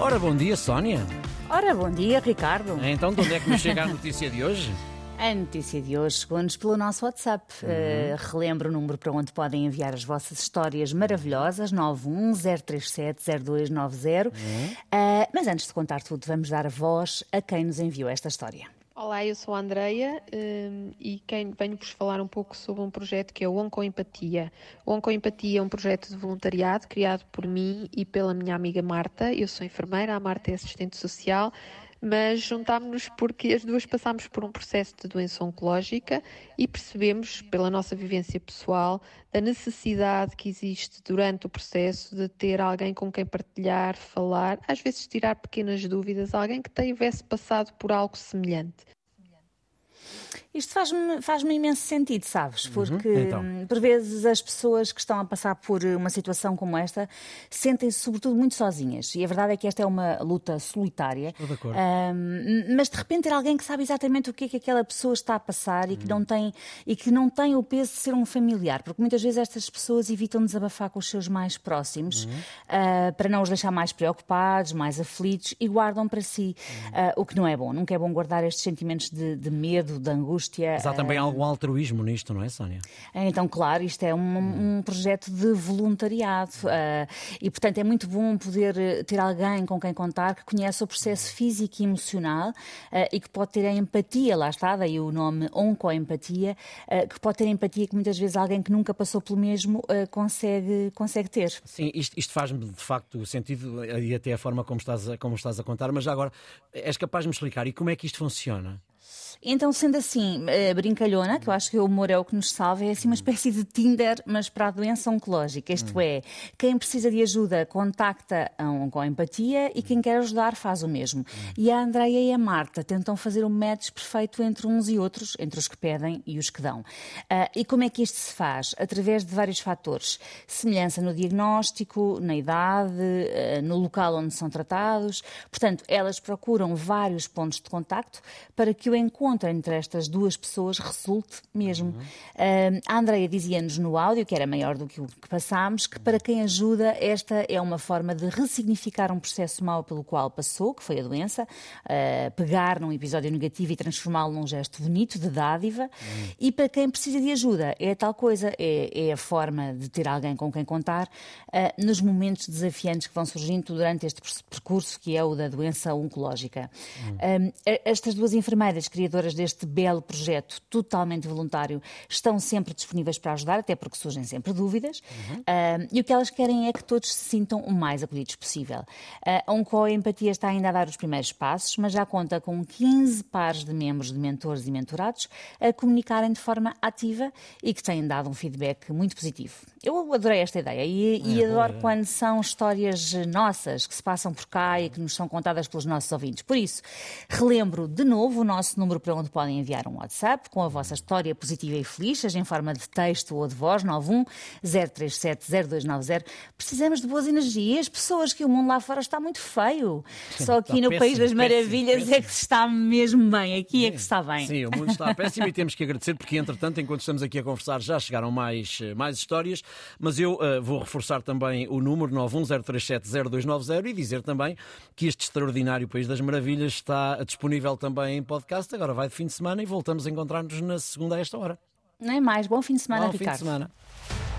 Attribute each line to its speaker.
Speaker 1: Ora, bom dia, Sónia.
Speaker 2: Ora, bom dia, Ricardo.
Speaker 1: Então, de onde é que nos chega a notícia de hoje?
Speaker 2: A notícia de hoje chegou-nos pelo nosso WhatsApp. Uhum. Uh, relembro o número para onde podem enviar as vossas histórias maravilhosas, 910370290. Uhum. Uh, mas antes de contar tudo, vamos dar voz a quem nos enviou esta história.
Speaker 3: Olá, eu sou a Andreia um, e quem venho-vos falar um pouco sobre um projeto que é o Oncoempatia. O Oncoempatia é um projeto de voluntariado criado por mim e pela minha amiga Marta. Eu sou enfermeira, a Marta é assistente social, mas juntámos-nos porque as duas passámos por um processo de doença oncológica e percebemos, pela nossa vivência pessoal, a necessidade que existe durante o processo de ter alguém com quem partilhar, falar, às vezes tirar pequenas dúvidas, alguém que tivesse passado por algo semelhante.
Speaker 2: Isto faz-me faz imenso sentido, sabes? Uhum. Porque uhum. então. por vezes as pessoas que estão a passar por uma situação como esta sentem-se sobretudo muito sozinhas. E a verdade é que esta é uma luta solitária.
Speaker 1: Estou de acordo. Um,
Speaker 2: mas de repente ter alguém que sabe exatamente o que é que aquela pessoa está a passar uhum. e, que não tem, e que não tem o peso de ser um familiar. Porque muitas vezes estas pessoas evitam desabafar com os seus mais próximos uhum. uh, para não os deixar mais preocupados, mais aflitos e guardam para si. Uh, o que não é bom. Nunca é bom guardar estes sentimentos de, de medo, de angústia angústia.
Speaker 1: Mas há também uh... algum altruísmo nisto, não é, Sónia?
Speaker 2: Então, claro, isto é um, hum. um projeto de voluntariado uh, e, portanto, é muito bom poder eh, ter alguém com quem contar que conhece o processo físico e emocional uh, e que pode ter a empatia, lá está, daí o nome oncoempatia, que pode ter empatia que muitas vezes alguém que nunca passou pelo mesmo consegue, consegue ter.
Speaker 1: Sim, isto, isto faz-me de facto sentido e até a forma como estás, a, como estás a contar, mas já agora és capaz de me explicar e como é que isto funciona?
Speaker 2: Então, sendo assim, uh, brincalhona, que eu acho que o humor é o que nos salva, é assim uma espécie de Tinder, mas para a doença oncológica. Isto é, quem precisa de ajuda contacta um, com empatia e quem quer ajudar faz o mesmo. E a Andreia e a Marta tentam fazer o um match perfeito entre uns e outros, entre os que pedem e os que dão. Uh, e como é que isto se faz? Através de vários fatores. Semelhança no diagnóstico, na idade, uh, no local onde são tratados. Portanto, elas procuram vários pontos de contacto para que o encontro entre estas duas pessoas resulte mesmo. Uhum. Uh, a Andrea dizia-nos no áudio, que era maior do que o que passámos, que para quem ajuda, esta é uma forma de ressignificar um processo mau pelo qual passou, que foi a doença, uh, pegar num episódio negativo e transformá-lo num gesto bonito, de dádiva. Uhum. E para quem precisa de ajuda, é tal coisa, é, é a forma de ter alguém com quem contar uh, nos momentos desafiantes que vão surgindo durante este percurso que é o da doença oncológica. Uhum. estas duas enfermeiras criadoras deste belo projeto totalmente voluntário estão sempre disponíveis para ajudar, até porque surgem sempre dúvidas. Uhum. Uh, e o que elas querem é que todos se sintam o mais acolhidos possível. Uh, a Onco Empatia está ainda a dar os primeiros passos, mas já conta com 15 pares de membros de mentores e mentorados a comunicarem de forma ativa e que têm dado um feedback muito positivo. Eu adorei esta ideia e, e é adoro é. quando são histórias nossas que se passam por cá e que nos são contadas pelos nossos ouvintes. Por isso, relembro de novo o nosso número para onde podem enviar um WhatsApp com a vossa história positiva e feliz, seja em forma de texto ou de voz, 91 037 0290. Precisamos de boas energias, pessoas que o mundo lá fora está muito feio. Só aqui está no péssimo, País das Maravilhas péssimo, é que se está mesmo bem, aqui é que se está bem.
Speaker 1: Sim, o mundo está péssimo e temos que agradecer porque, entretanto, enquanto estamos aqui a conversar, já chegaram mais, mais histórias, mas eu uh, vou reforçar também o número 910370290 e dizer também que este extraordinário País das Maravilhas está disponível também em podcast. Agora vai de fim de semana e voltamos a encontrar-nos na segunda a esta hora.
Speaker 2: É mais. Bom fim de semana,
Speaker 1: Bom
Speaker 2: Ricardo.
Speaker 1: fim de semana.